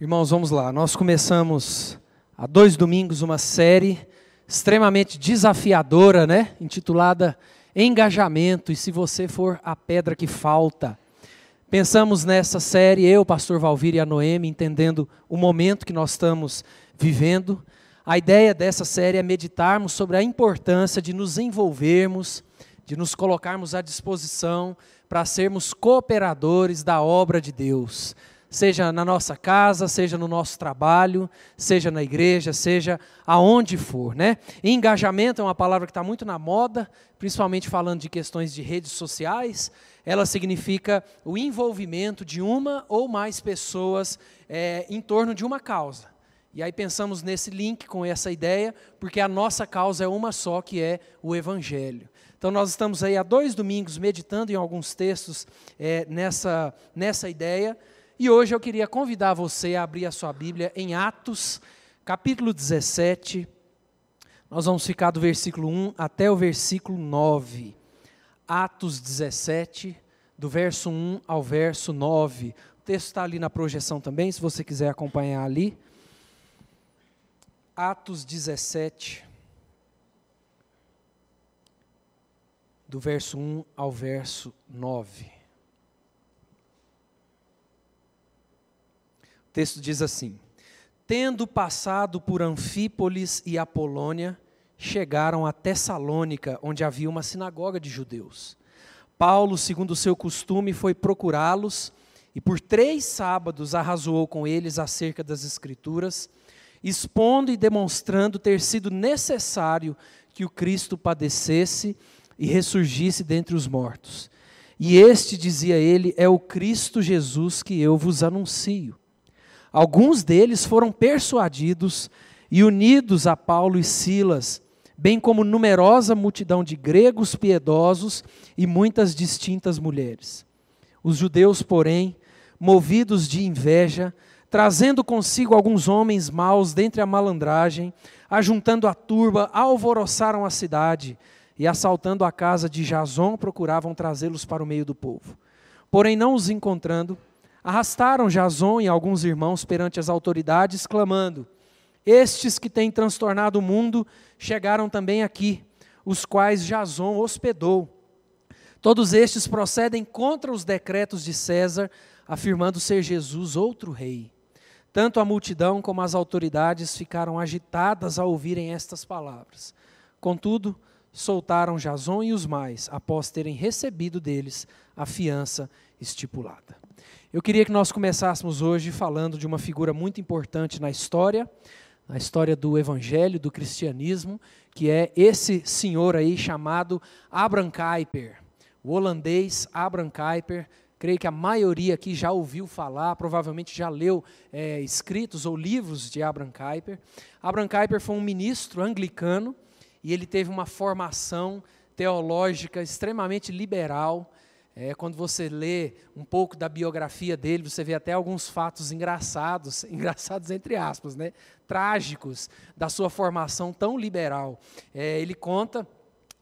Irmãos, vamos lá. Nós começamos há dois domingos uma série extremamente desafiadora, né? Intitulada Engajamento. E se você for a pedra que falta. Pensamos nessa série, eu, pastor Valvir e a Noemi, entendendo o momento que nós estamos vivendo. A ideia dessa série é meditarmos sobre a importância de nos envolvermos, de nos colocarmos à disposição para sermos cooperadores da obra de Deus seja na nossa casa, seja no nosso trabalho, seja na igreja, seja aonde for, né? engajamento é uma palavra que está muito na moda, principalmente falando de questões de redes sociais. Ela significa o envolvimento de uma ou mais pessoas é, em torno de uma causa. E aí pensamos nesse link com essa ideia, porque a nossa causa é uma só, que é o Evangelho. Então nós estamos aí há dois domingos meditando em alguns textos é, nessa, nessa ideia. E hoje eu queria convidar você a abrir a sua Bíblia em Atos, capítulo 17. Nós vamos ficar do versículo 1 até o versículo 9. Atos 17, do verso 1 ao verso 9. O texto está ali na projeção também, se você quiser acompanhar ali. Atos 17, do verso 1 ao verso 9. O texto diz assim: Tendo passado por Anfípolis e Apolônia, chegaram a Tessalônica, onde havia uma sinagoga de judeus. Paulo, segundo o seu costume, foi procurá-los e por três sábados arrazoou com eles acerca das Escrituras, expondo e demonstrando ter sido necessário que o Cristo padecesse e ressurgisse dentre os mortos. E este, dizia ele, é o Cristo Jesus que eu vos anuncio. Alguns deles foram persuadidos e unidos a Paulo e Silas, bem como numerosa multidão de gregos piedosos e muitas distintas mulheres. Os judeus, porém, movidos de inveja, trazendo consigo alguns homens maus dentre a malandragem, ajuntando a turba, alvoroçaram a cidade e, assaltando a casa de Jason, procuravam trazê-los para o meio do povo. Porém, não os encontrando, Arrastaram Jason e alguns irmãos perante as autoridades, clamando: Estes que têm transtornado o mundo chegaram também aqui, os quais Jason hospedou. Todos estes procedem contra os decretos de César, afirmando ser Jesus outro rei. Tanto a multidão como as autoridades ficaram agitadas ao ouvirem estas palavras. Contudo, soltaram Jason e os mais, após terem recebido deles a fiança estipulada. Eu queria que nós começássemos hoje falando de uma figura muito importante na história, na história do evangelho, do cristianismo, que é esse senhor aí chamado Abraham Kuyper, o holandês Abraham Kuyper. Creio que a maioria aqui já ouviu falar, provavelmente já leu é, escritos ou livros de Abraham Kuyper. Abraham Kuyper foi um ministro anglicano e ele teve uma formação teológica extremamente liberal. É, quando você lê um pouco da biografia dele, você vê até alguns fatos engraçados, engraçados entre aspas, né? trágicos, da sua formação tão liberal. É, ele conta,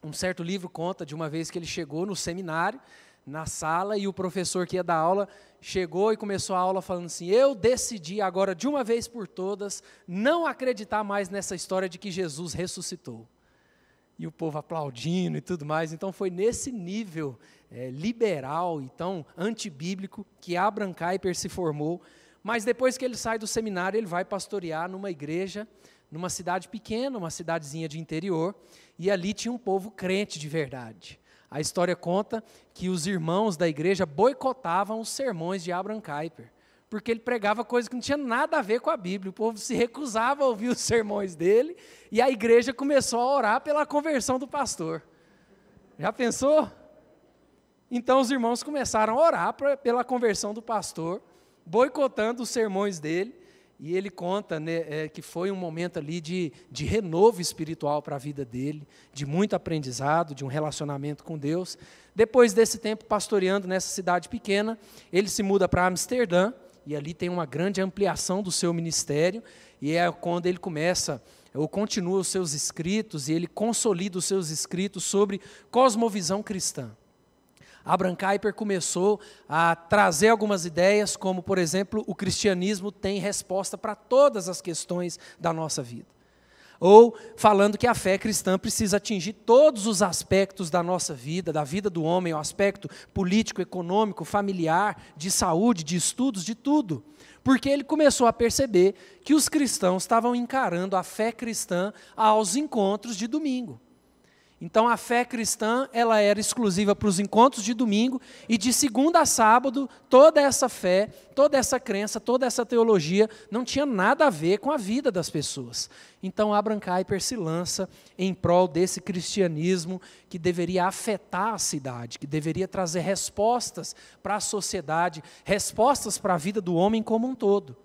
um certo livro conta de uma vez que ele chegou no seminário, na sala, e o professor que ia dar aula chegou e começou a aula falando assim: Eu decidi agora, de uma vez por todas, não acreditar mais nessa história de que Jesus ressuscitou e o povo aplaudindo e tudo mais. Então foi nesse nível é, liberal e tão antibíblico que Abraham Kuyper se formou. Mas depois que ele sai do seminário, ele vai pastorear numa igreja, numa cidade pequena, uma cidadezinha de interior, e ali tinha um povo crente de verdade. A história conta que os irmãos da igreja boicotavam os sermões de Abraham Kuyper porque ele pregava coisas que não tinha nada a ver com a Bíblia. O povo se recusava a ouvir os sermões dele e a igreja começou a orar pela conversão do pastor. Já pensou? Então os irmãos começaram a orar pra, pela conversão do pastor, boicotando os sermões dele. E ele conta né, é, que foi um momento ali de, de renovo espiritual para a vida dele, de muito aprendizado, de um relacionamento com Deus. Depois desse tempo pastoreando nessa cidade pequena, ele se muda para Amsterdã e ali tem uma grande ampliação do seu ministério, e é quando ele começa ou continua os seus escritos e ele consolida os seus escritos sobre cosmovisão cristã. Abraham Kuyper começou a trazer algumas ideias, como, por exemplo, o cristianismo tem resposta para todas as questões da nossa vida. Ou falando que a fé cristã precisa atingir todos os aspectos da nossa vida, da vida do homem, o aspecto político, econômico, familiar, de saúde, de estudos, de tudo. Porque ele começou a perceber que os cristãos estavam encarando a fé cristã aos encontros de domingo. Então a fé cristã, ela era exclusiva para os encontros de domingo e de segunda a sábado, toda essa fé, toda essa crença, toda essa teologia não tinha nada a ver com a vida das pessoas. Então Abraham Kuyper se lança em prol desse cristianismo que deveria afetar a cidade, que deveria trazer respostas para a sociedade, respostas para a vida do homem como um todo.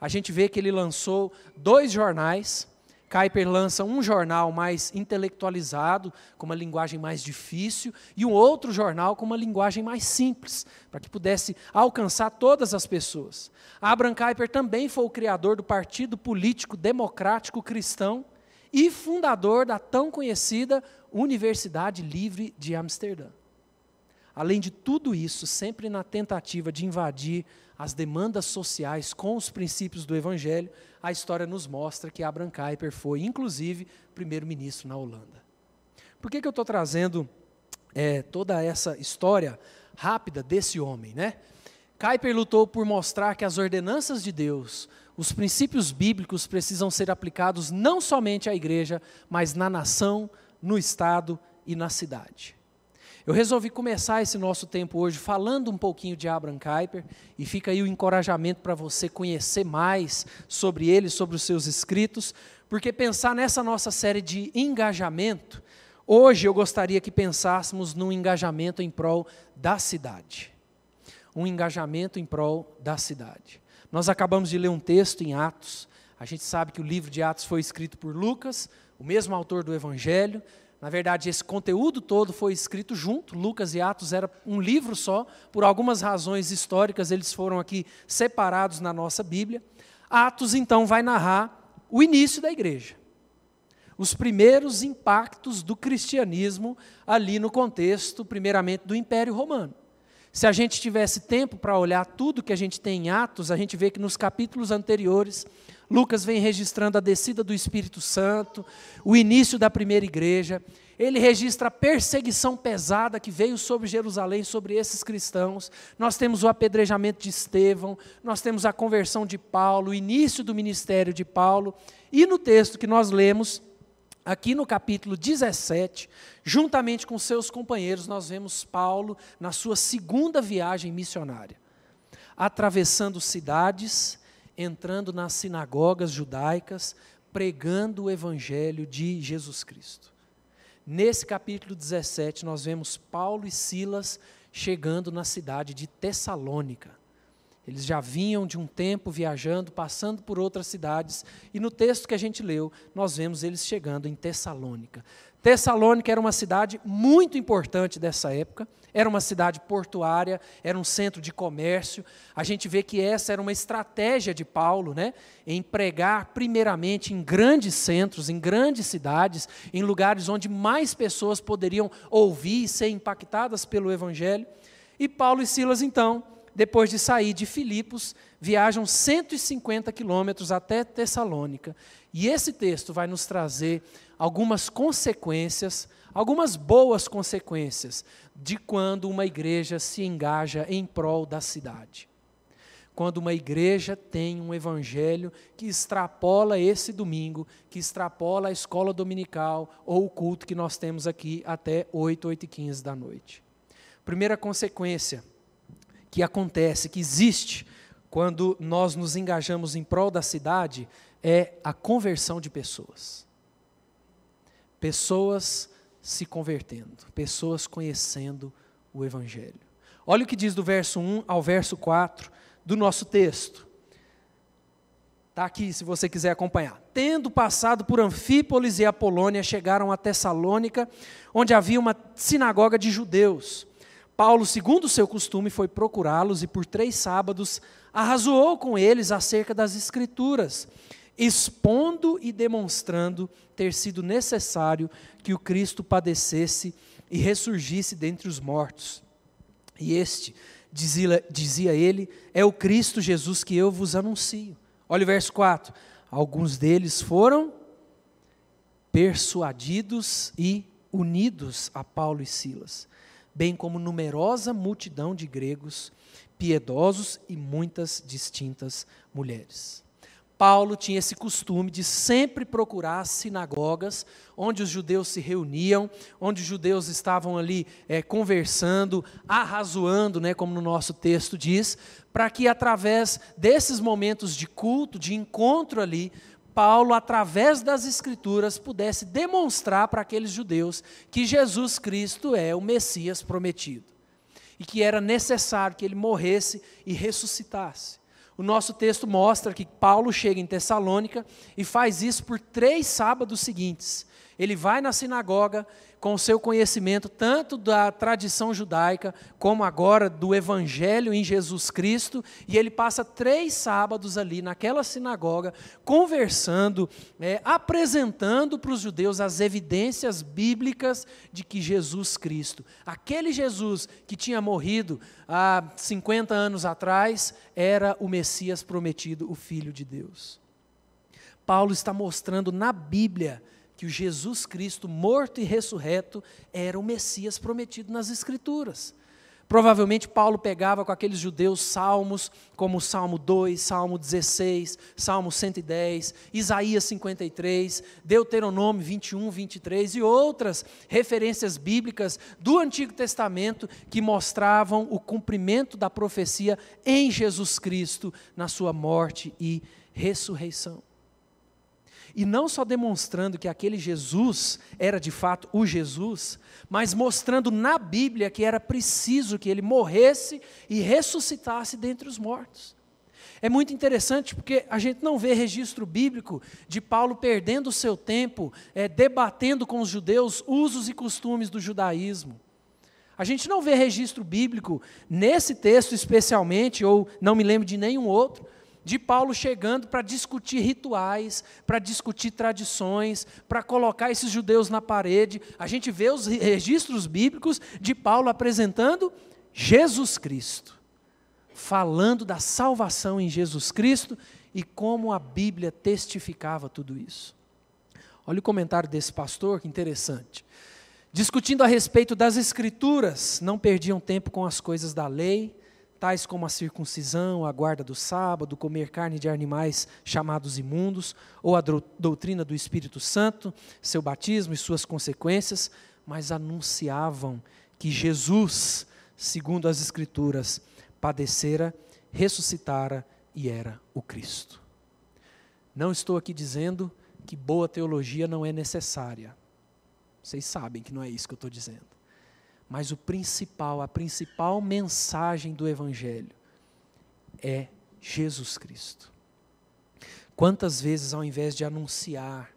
A gente vê que ele lançou dois jornais, Kuyper lança um jornal mais intelectualizado, com uma linguagem mais difícil, e um outro jornal com uma linguagem mais simples, para que pudesse alcançar todas as pessoas. Abraham Kuyper também foi o criador do Partido Político Democrático Cristão e fundador da tão conhecida Universidade Livre de Amsterdã. Além de tudo isso, sempre na tentativa de invadir as demandas sociais com os princípios do Evangelho, a história nos mostra que Abraham Kuyper foi, inclusive, primeiro-ministro na Holanda. Por que, que eu estou trazendo é, toda essa história rápida desse homem? Né? Kuyper lutou por mostrar que as ordenanças de Deus, os princípios bíblicos precisam ser aplicados não somente à igreja, mas na nação, no Estado e na cidade. Eu resolvi começar esse nosso tempo hoje falando um pouquinho de Abraham Kuyper, e fica aí o encorajamento para você conhecer mais sobre ele, sobre os seus escritos, porque pensar nessa nossa série de engajamento, hoje eu gostaria que pensássemos num engajamento em prol da cidade. Um engajamento em prol da cidade. Nós acabamos de ler um texto em Atos, a gente sabe que o livro de Atos foi escrito por Lucas, o mesmo autor do Evangelho, na verdade, esse conteúdo todo foi escrito junto, Lucas e Atos era um livro só, por algumas razões históricas eles foram aqui separados na nossa Bíblia. Atos então vai narrar o início da igreja. Os primeiros impactos do cristianismo ali no contexto, primeiramente, do Império Romano. Se a gente tivesse tempo para olhar tudo que a gente tem em Atos, a gente vê que nos capítulos anteriores Lucas vem registrando a descida do Espírito Santo, o início da primeira igreja. Ele registra a perseguição pesada que veio sobre Jerusalém, sobre esses cristãos. Nós temos o apedrejamento de Estevão, nós temos a conversão de Paulo, o início do ministério de Paulo. E no texto que nós lemos, aqui no capítulo 17, juntamente com seus companheiros, nós vemos Paulo na sua segunda viagem missionária, atravessando cidades entrando nas sinagogas judaicas, pregando o evangelho de Jesus Cristo. Nesse capítulo 17, nós vemos Paulo e Silas chegando na cidade de Tessalônica. Eles já vinham de um tempo viajando, passando por outras cidades, e no texto que a gente leu, nós vemos eles chegando em Tessalônica. Tessalônica era uma cidade muito importante dessa época, era uma cidade portuária, era um centro de comércio. A gente vê que essa era uma estratégia de Paulo, né, em pregar primeiramente em grandes centros, em grandes cidades, em lugares onde mais pessoas poderiam ouvir e ser impactadas pelo evangelho. E Paulo e Silas então, depois de sair de Filipos, viajam 150 quilômetros até Tessalônica. E esse texto vai nos trazer algumas consequências, algumas boas consequências de quando uma igreja se engaja em prol da cidade. Quando uma igreja tem um evangelho que extrapola esse domingo, que extrapola a escola dominical ou o culto que nós temos aqui até 8, 8 e 15 da noite. Primeira consequência que acontece, que existe quando nós nos engajamos em prol da cidade, é a conversão de pessoas. Pessoas se convertendo, pessoas conhecendo o Evangelho. Olha o que diz do verso 1 ao verso 4 do nosso texto. Está aqui, se você quiser acompanhar. Tendo passado por Anfípolis e Apolônia, chegaram a Tessalônica, onde havia uma sinagoga de judeus. Paulo, segundo o seu costume, foi procurá-los e por três sábados arrazoou com eles acerca das Escrituras, expondo e demonstrando ter sido necessário que o Cristo padecesse e ressurgisse dentre os mortos, E este, dizia, dizia ele, é o Cristo Jesus que eu vos anuncio. Olha o verso 4. Alguns deles foram persuadidos e unidos a Paulo e Silas, bem como numerosa multidão de gregos piedosos e muitas distintas mulheres. Paulo tinha esse costume de sempre procurar as sinagogas onde os judeus se reuniam, onde os judeus estavam ali é, conversando, arrazoando, né, como no nosso texto diz, para que através desses momentos de culto, de encontro ali, Paulo, através das Escrituras, pudesse demonstrar para aqueles judeus que Jesus Cristo é o Messias prometido e que era necessário que ele morresse e ressuscitasse. O nosso texto mostra que Paulo chega em Tessalônica e faz isso por três sábados seguintes. Ele vai na sinagoga com o seu conhecimento tanto da tradição judaica como agora do evangelho em Jesus Cristo, e ele passa três sábados ali naquela sinagoga conversando, é, apresentando para os judeus as evidências bíblicas de que Jesus Cristo, aquele Jesus que tinha morrido há 50 anos atrás, era o Messias prometido, o Filho de Deus. Paulo está mostrando na Bíblia que o Jesus Cristo, morto e ressurreto, era o Messias prometido nas Escrituras. Provavelmente Paulo pegava com aqueles judeus salmos, como Salmo 2, Salmo 16, Salmo 110, Isaías 53, Deuteronômio 21, 23 e outras referências bíblicas do Antigo Testamento que mostravam o cumprimento da profecia em Jesus Cristo, na sua morte e ressurreição. E não só demonstrando que aquele Jesus era de fato o Jesus, mas mostrando na Bíblia que era preciso que ele morresse e ressuscitasse dentre os mortos. É muito interessante porque a gente não vê registro bíblico de Paulo perdendo o seu tempo é, debatendo com os judeus usos e costumes do judaísmo. A gente não vê registro bíblico nesse texto especialmente, ou não me lembro de nenhum outro, de Paulo chegando para discutir rituais, para discutir tradições, para colocar esses judeus na parede. A gente vê os registros bíblicos de Paulo apresentando Jesus Cristo, falando da salvação em Jesus Cristo e como a Bíblia testificava tudo isso. Olha o comentário desse pastor, que interessante. Discutindo a respeito das Escrituras, não perdiam tempo com as coisas da lei, tais como a circuncisão, a guarda do sábado, comer carne de animais chamados imundos, ou a doutrina do Espírito Santo, seu batismo e suas consequências, mas anunciavam que Jesus, segundo as Escrituras, padecera, ressuscitara e era o Cristo. Não estou aqui dizendo que boa teologia não é necessária. Vocês sabem que não é isso que eu estou dizendo. Mas o principal, a principal mensagem do Evangelho é Jesus Cristo. Quantas vezes, ao invés de anunciar,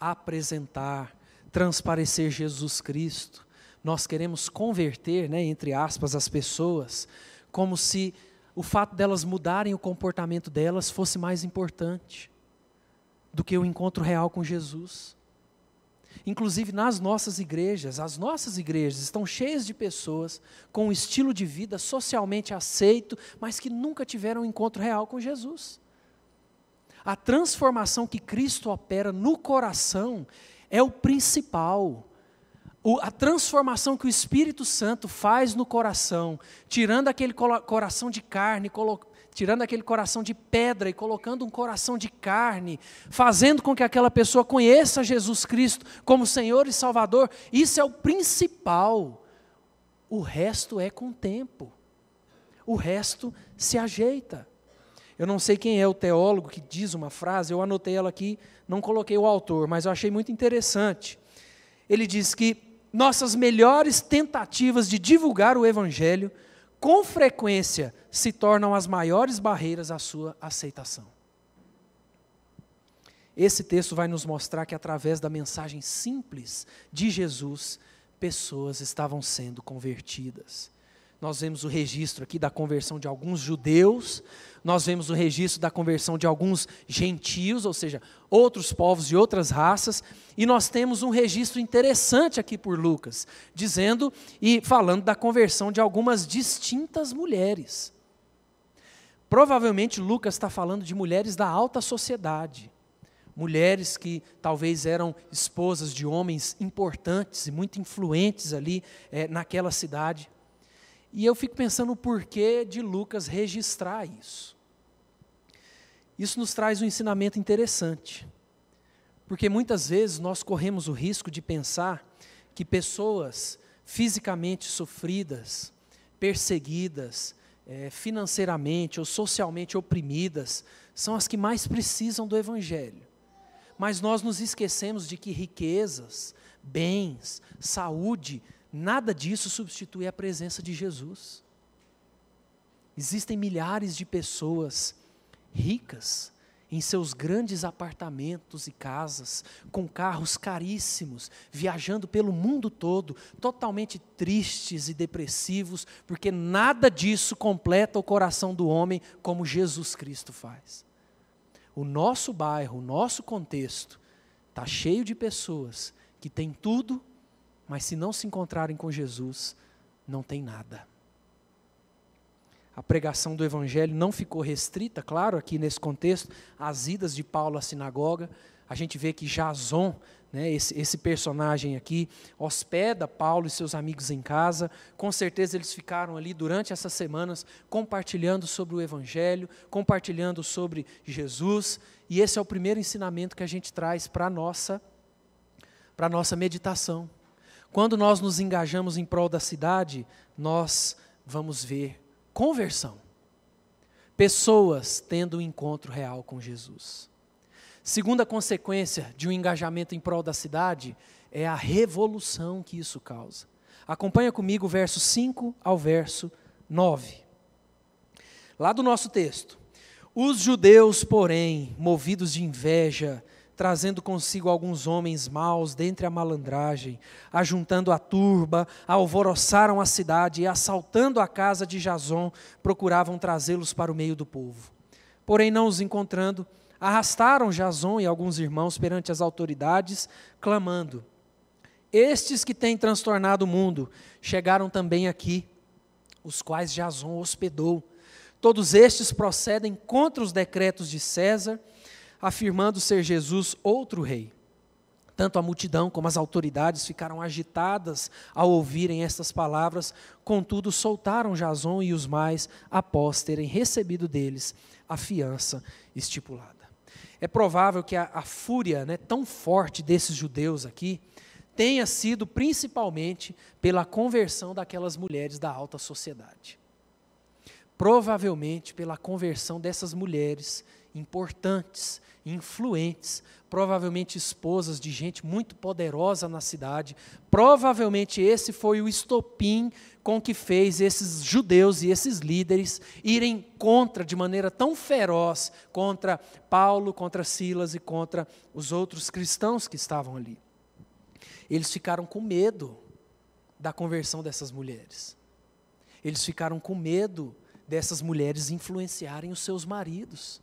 apresentar, transparecer Jesus Cristo, nós queremos converter, né, entre aspas, as pessoas, como se o fato delas mudarem o comportamento delas fosse mais importante do que o encontro real com Jesus. Inclusive nas nossas igrejas, as nossas igrejas estão cheias de pessoas com um estilo de vida socialmente aceito, mas que nunca tiveram um encontro real com Jesus. A transformação que Cristo opera no coração é o principal. O, a transformação que o Espírito Santo faz no coração, tirando aquele coração de carne, tirando aquele coração de pedra e colocando um coração de carne, fazendo com que aquela pessoa conheça Jesus Cristo como Senhor e Salvador, isso é o principal. O resto é com o tempo. O resto se ajeita. Eu não sei quem é o teólogo que diz uma frase, eu anotei ela aqui, não coloquei o autor, mas eu achei muito interessante. Ele diz que nossas melhores tentativas de divulgar o Evangelho com frequência se tornam as maiores barreiras à sua aceitação. Esse texto vai nos mostrar que, através da mensagem simples de Jesus, pessoas estavam sendo convertidas. Nós vemos o registro aqui da conversão de alguns judeus, nós vemos o registro da conversão de alguns gentios, ou seja, outros povos de outras raças, e nós temos um registro interessante aqui por Lucas, dizendo e falando da conversão de algumas distintas mulheres. Provavelmente Lucas está falando de mulheres da alta sociedade, mulheres que talvez eram esposas de homens importantes e muito influentes ali é, naquela cidade. E eu fico pensando o porquê de Lucas registrar isso. Isso nos traz um ensinamento interessante. Porque muitas vezes nós corremos o risco de pensar que pessoas fisicamente sofridas, perseguidas, é, financeiramente ou socialmente oprimidas, são as que mais precisam do Evangelho. Mas nós nos esquecemos de que riquezas, bens, saúde Nada disso substitui a presença de Jesus. Existem milhares de pessoas ricas em seus grandes apartamentos e casas, com carros caríssimos, viajando pelo mundo todo, totalmente tristes e depressivos, porque nada disso completa o coração do homem como Jesus Cristo faz. O nosso bairro, o nosso contexto, está cheio de pessoas que têm tudo mas se não se encontrarem com Jesus, não tem nada. A pregação do Evangelho não ficou restrita, claro, aqui nesse contexto, às idas de Paulo à sinagoga. A gente vê que Jason, né, esse, esse personagem aqui, hospeda Paulo e seus amigos em casa. Com certeza eles ficaram ali durante essas semanas compartilhando sobre o Evangelho, compartilhando sobre Jesus. E esse é o primeiro ensinamento que a gente traz para a nossa, nossa meditação. Quando nós nos engajamos em prol da cidade, nós vamos ver conversão. Pessoas tendo um encontro real com Jesus. Segunda consequência de um engajamento em prol da cidade é a revolução que isso causa. Acompanha comigo o verso 5 ao verso 9. Lá do nosso texto. Os judeus, porém, movidos de inveja, trazendo consigo alguns homens maus dentre a malandragem, ajuntando a turba, alvoroçaram a cidade e, assaltando a casa de Jason, procuravam trazê-los para o meio do povo. Porém, não os encontrando, arrastaram Jason e alguns irmãos perante as autoridades, clamando: Estes que têm transtornado o mundo chegaram também aqui, os quais Jason hospedou. Todos estes procedem contra os decretos de César afirmando ser Jesus outro rei. Tanto a multidão como as autoridades ficaram agitadas ao ouvirem estas palavras, contudo, soltaram Jason e os mais após terem recebido deles a fiança estipulada. É provável que a, a fúria né, tão forte desses judeus aqui tenha sido principalmente pela conversão daquelas mulheres da alta sociedade. Provavelmente pela conversão dessas mulheres importantes, influentes, provavelmente esposas de gente muito poderosa na cidade. Provavelmente esse foi o estopim com que fez esses judeus e esses líderes irem contra, de maneira tão feroz, contra Paulo, contra Silas e contra os outros cristãos que estavam ali. Eles ficaram com medo da conversão dessas mulheres. Eles ficaram com medo dessas mulheres influenciarem os seus maridos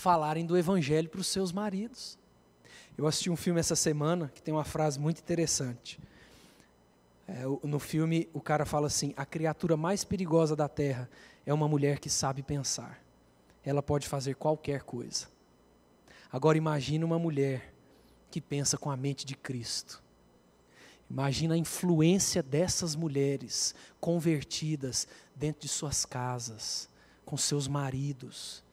falarem do evangelho para os seus maridos. Eu assisti um filme essa semana que tem uma frase muito interessante. É, no filme, o cara fala assim: a criatura mais perigosa da terra é uma mulher que sabe pensar. Ela pode fazer qualquer coisa. Agora, imagine uma mulher que pensa com a mente de Cristo. Imagina a influência dessas mulheres convertidas dentro de suas casas, com seus maridos,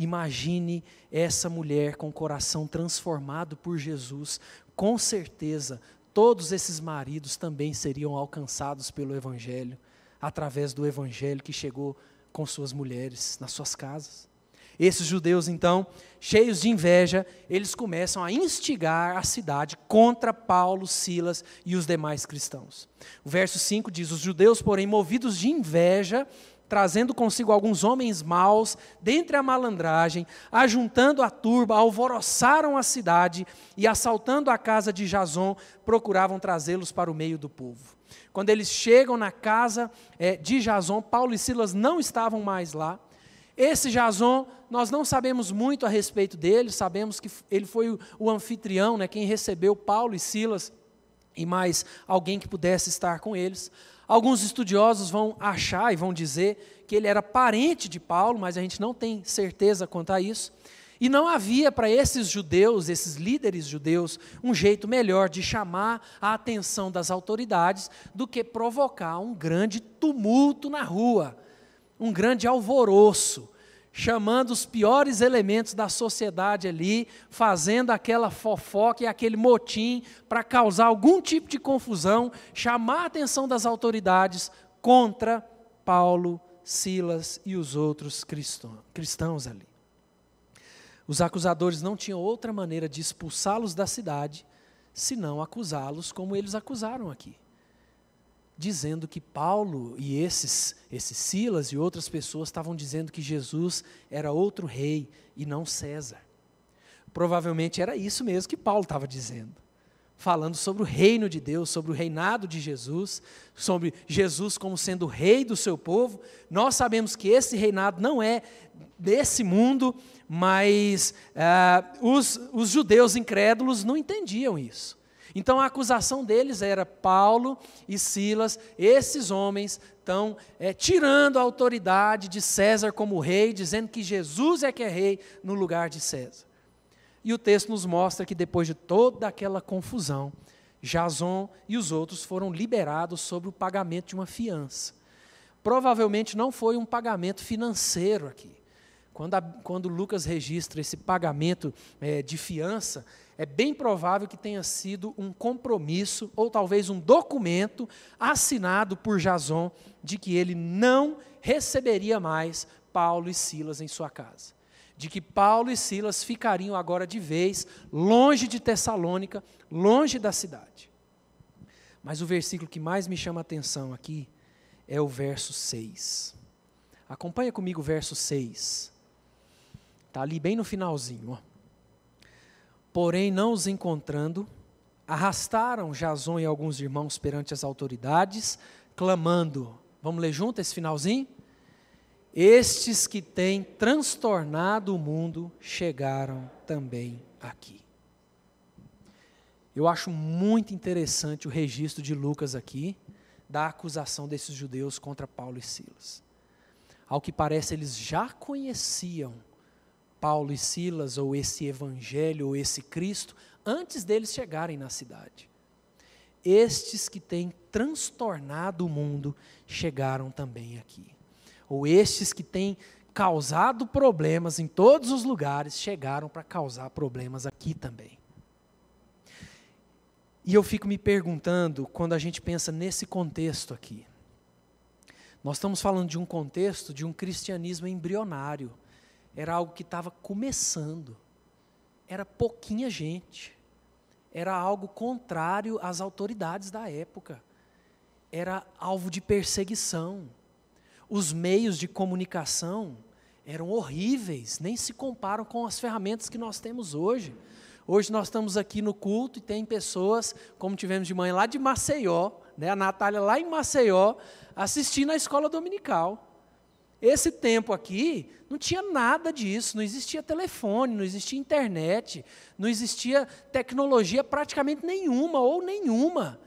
Imagine essa mulher com o coração transformado por Jesus. Com certeza, todos esses maridos também seriam alcançados pelo Evangelho, através do Evangelho que chegou com suas mulheres nas suas casas. Esses judeus, então, cheios de inveja, eles começam a instigar a cidade contra Paulo, Silas e os demais cristãos. O verso 5 diz: Os judeus, porém, movidos de inveja, trazendo consigo alguns homens maus, dentre a malandragem, ajuntando a turba, alvoroçaram a cidade e, assaltando a casa de Jason, procuravam trazê-los para o meio do povo. Quando eles chegam na casa é, de Jason, Paulo e Silas não estavam mais lá. Esse Jason, nós não sabemos muito a respeito dele, sabemos que ele foi o, o anfitrião, né, quem recebeu Paulo e Silas e mais alguém que pudesse estar com eles. Alguns estudiosos vão achar e vão dizer que ele era parente de Paulo, mas a gente não tem certeza quanto a isso. E não havia para esses judeus, esses líderes judeus, um jeito melhor de chamar a atenção das autoridades do que provocar um grande tumulto na rua, um grande alvoroço, chamando os piores elementos da sociedade ali, fazendo aquela fofoca e aquele motim para causar algum tipo de confusão, chamar a atenção das autoridades contra Paulo, Silas e os outros cristãos ali. Os acusadores não tinham outra maneira de expulsá-los da cidade senão acusá-los como eles acusaram aqui. Dizendo que Paulo e esses, esses Silas e outras pessoas estavam dizendo que Jesus era outro rei e não César. Provavelmente era isso mesmo que Paulo estava dizendo falando sobre o reino de Deus, sobre o reinado de Jesus, sobre Jesus como sendo o rei do seu povo. Nós sabemos que esse reinado não é desse mundo, mas ah, os, os judeus incrédulos não entendiam isso. Então a acusação deles era Paulo e Silas, esses homens estão é, tirando a autoridade de César como rei, dizendo que Jesus é que é rei no lugar de César. E o texto nos mostra que depois de toda aquela confusão, Jason e os outros foram liberados sobre o pagamento de uma fiança. Provavelmente não foi um pagamento financeiro aqui. Quando, a, quando Lucas registra esse pagamento é, de fiança, é bem provável que tenha sido um compromisso ou talvez um documento assinado por Jason de que ele não receberia mais Paulo e Silas em sua casa de que Paulo e Silas ficariam agora de vez longe de Tessalônica, longe da cidade. Mas o versículo que mais me chama a atenção aqui é o verso 6. Acompanha comigo o verso 6. Está ali bem no finalzinho. Ó. Porém, não os encontrando, arrastaram Jason e alguns irmãos perante as autoridades, clamando. Vamos ler junto esse finalzinho? Estes que têm transtornado o mundo chegaram também aqui. Eu acho muito interessante o registro de Lucas aqui, da acusação desses judeus contra Paulo e Silas. Ao que parece, eles já conheciam Paulo e Silas, ou esse evangelho, ou esse Cristo, antes deles chegarem na cidade. Estes que têm transtornado o mundo chegaram também aqui ou estes que têm causado problemas em todos os lugares, chegaram para causar problemas aqui também. E eu fico me perguntando, quando a gente pensa nesse contexto aqui, nós estamos falando de um contexto de um cristianismo embrionário, era algo que estava começando, era pouquinha gente, era algo contrário às autoridades da época, era alvo de perseguição os meios de comunicação eram horríveis, nem se comparam com as ferramentas que nós temos hoje. Hoje nós estamos aqui no culto e tem pessoas, como tivemos de manhã lá de Maceió, né, a Natália lá em Maceió, assistindo a escola dominical. Esse tempo aqui não tinha nada disso, não existia telefone, não existia internet, não existia tecnologia praticamente nenhuma ou nenhuma.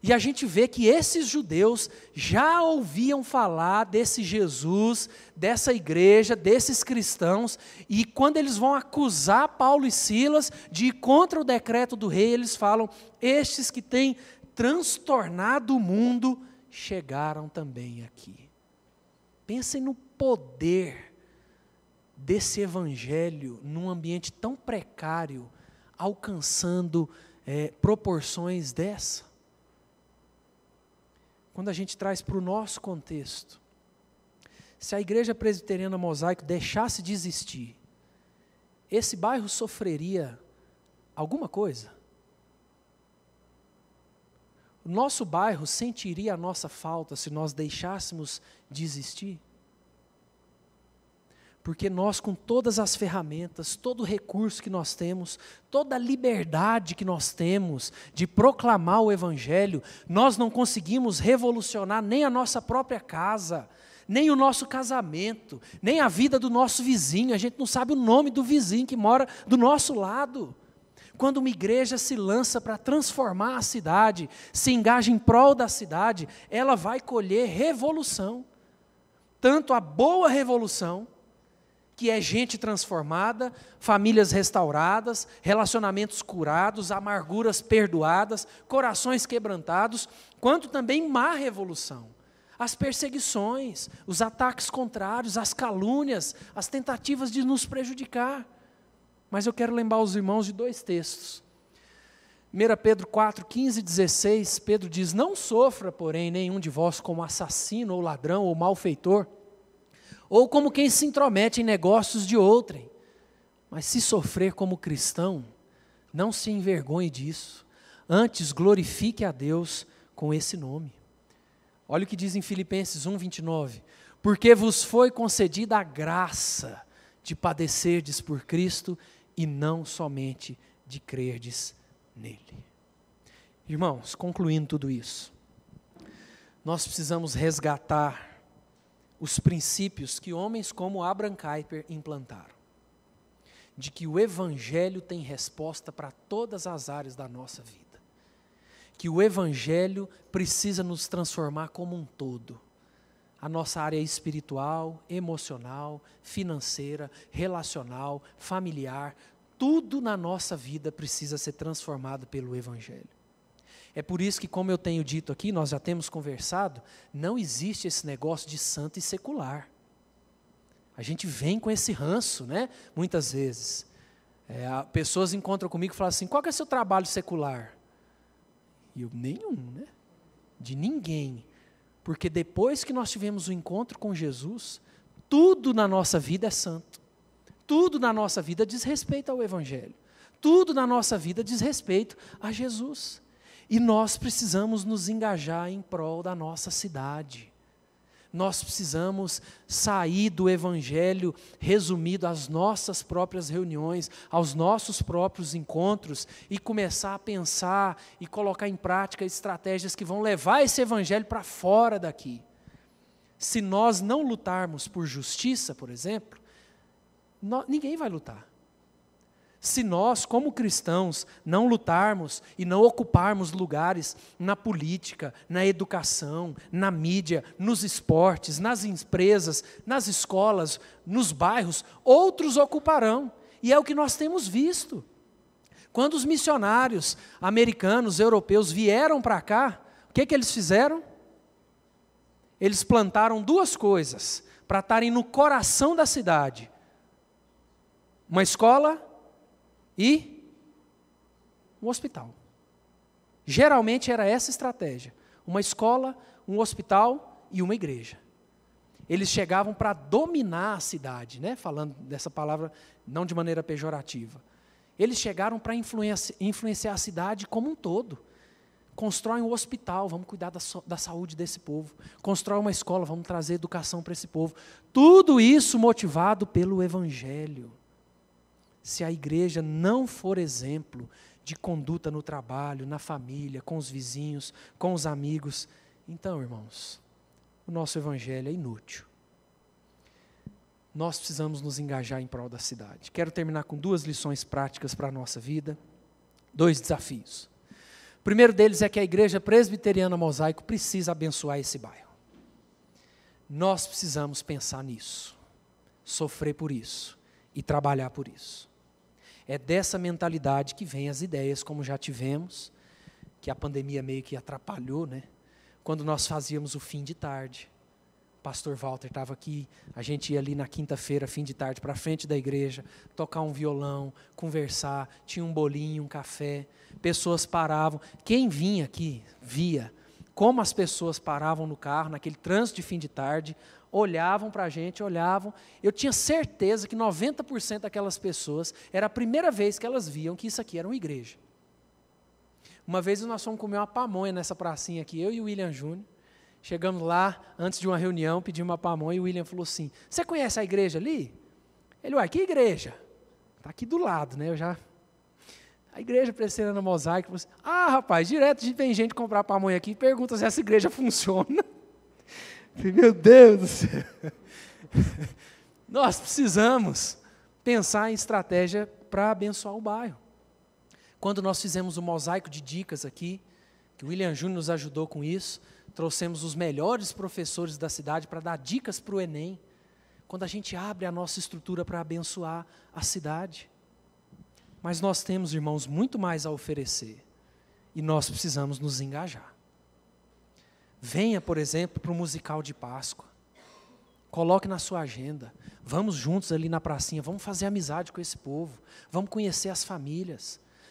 E a gente vê que esses judeus já ouviam falar desse Jesus, dessa igreja, desses cristãos, e quando eles vão acusar Paulo e Silas de ir contra o decreto do rei, eles falam: Estes que têm transtornado o mundo chegaram também aqui. Pensem no poder desse evangelho num ambiente tão precário, alcançando é, proporções dessa quando a gente traz para o nosso contexto, se a igreja presbiteriana mosaico deixasse de existir, esse bairro sofreria alguma coisa? Nosso bairro sentiria a nossa falta se nós deixássemos de existir? Porque nós, com todas as ferramentas, todo o recurso que nós temos, toda a liberdade que nós temos de proclamar o Evangelho, nós não conseguimos revolucionar nem a nossa própria casa, nem o nosso casamento, nem a vida do nosso vizinho. A gente não sabe o nome do vizinho que mora do nosso lado. Quando uma igreja se lança para transformar a cidade, se engaja em prol da cidade, ela vai colher revolução. Tanto a boa revolução, que é gente transformada, famílias restauradas, relacionamentos curados, amarguras perdoadas, corações quebrantados, quanto também má revolução as perseguições, os ataques contrários, as calúnias, as tentativas de nos prejudicar. Mas eu quero lembrar os irmãos de dois textos. 1 Pedro 4, 15 e 16, Pedro diz: Não sofra, porém, nenhum de vós como assassino, ou ladrão, ou malfeitor, ou como quem se intromete em negócios de outrem. Mas se sofrer como cristão, não se envergonhe disso, antes glorifique a Deus com esse nome. Olha o que diz em Filipenses 1, 29. Porque vos foi concedida a graça de padecerdes por Cristo e não somente de crerdes nele. Irmãos, concluindo tudo isso, nós precisamos resgatar os princípios que homens como Abraham Kuyper implantaram. De que o Evangelho tem resposta para todas as áreas da nossa vida que o Evangelho precisa nos transformar como um todo. A nossa área espiritual, emocional, financeira, relacional, familiar, tudo na nossa vida precisa ser transformado pelo Evangelho. É por isso que, como eu tenho dito aqui, nós já temos conversado, não existe esse negócio de santo e secular. A gente vem com esse ranço, né? Muitas vezes. É, pessoas encontram comigo e falam assim: qual é o seu trabalho secular? E eu, nenhum, né? De ninguém. Porque depois que nós tivemos o encontro com Jesus, tudo na nossa vida é santo. Tudo na nossa vida diz respeito ao Evangelho. Tudo na nossa vida diz respeito a Jesus. E nós precisamos nos engajar em prol da nossa cidade. Nós precisamos sair do evangelho resumido às nossas próprias reuniões, aos nossos próprios encontros e começar a pensar e colocar em prática estratégias que vão levar esse evangelho para fora daqui. Se nós não lutarmos por justiça, por exemplo, ninguém vai lutar. Se nós, como cristãos, não lutarmos e não ocuparmos lugares na política, na educação, na mídia, nos esportes, nas empresas, nas escolas, nos bairros, outros ocuparão. E é o que nós temos visto. Quando os missionários americanos, europeus vieram para cá, o que, que eles fizeram? Eles plantaram duas coisas para estarem no coração da cidade: uma escola e um hospital. Geralmente era essa estratégia: uma escola, um hospital e uma igreja. Eles chegavam para dominar a cidade, né? falando dessa palavra não de maneira pejorativa. Eles chegaram para influenciar, a cidade como um todo. Constrói um hospital, vamos cuidar da, da saúde desse povo. Constrói uma escola, vamos trazer educação para esse povo. Tudo isso motivado pelo Evangelho se a igreja não for exemplo de conduta no trabalho, na família, com os vizinhos, com os amigos, então, irmãos, o nosso evangelho é inútil. Nós precisamos nos engajar em prol da cidade. Quero terminar com duas lições práticas para a nossa vida, dois desafios. O primeiro deles é que a igreja presbiteriana mosaico precisa abençoar esse bairro. Nós precisamos pensar nisso, sofrer por isso e trabalhar por isso. É dessa mentalidade que vem as ideias, como já tivemos, que a pandemia meio que atrapalhou, né? Quando nós fazíamos o fim de tarde. O pastor Walter estava aqui, a gente ia ali na quinta-feira, fim de tarde, para frente da igreja, tocar um violão, conversar, tinha um bolinho, um café, pessoas paravam. Quem vinha aqui via como as pessoas paravam no carro, naquele trânsito de fim de tarde, olhavam para a gente, olhavam. Eu tinha certeza que 90% daquelas pessoas era a primeira vez que elas viam que isso aqui era uma igreja. Uma vez nós fomos comer uma pamonha nessa pracinha aqui, eu e o William Júnior. Chegamos lá, antes de uma reunião, pedimos uma pamonha e o William falou assim: Você conhece a igreja ali? Ele, uai, que igreja? Está aqui do lado, né? Eu já. A igreja presbiteriana mosaico. Você... Ah, rapaz, direto vem gente comprar pamonha aqui e pergunta se essa igreja funciona. Meu Deus do céu. Nós precisamos pensar em estratégia para abençoar o bairro. Quando nós fizemos o mosaico de dicas aqui, que o William Júnior nos ajudou com isso, trouxemos os melhores professores da cidade para dar dicas para o Enem. Quando a gente abre a nossa estrutura para abençoar a cidade. Mas nós temos, irmãos, muito mais a oferecer. E nós precisamos nos engajar. Venha, por exemplo, para o musical de Páscoa. Coloque na sua agenda. Vamos juntos ali na pracinha, vamos fazer amizade com esse povo. Vamos conhecer as famílias.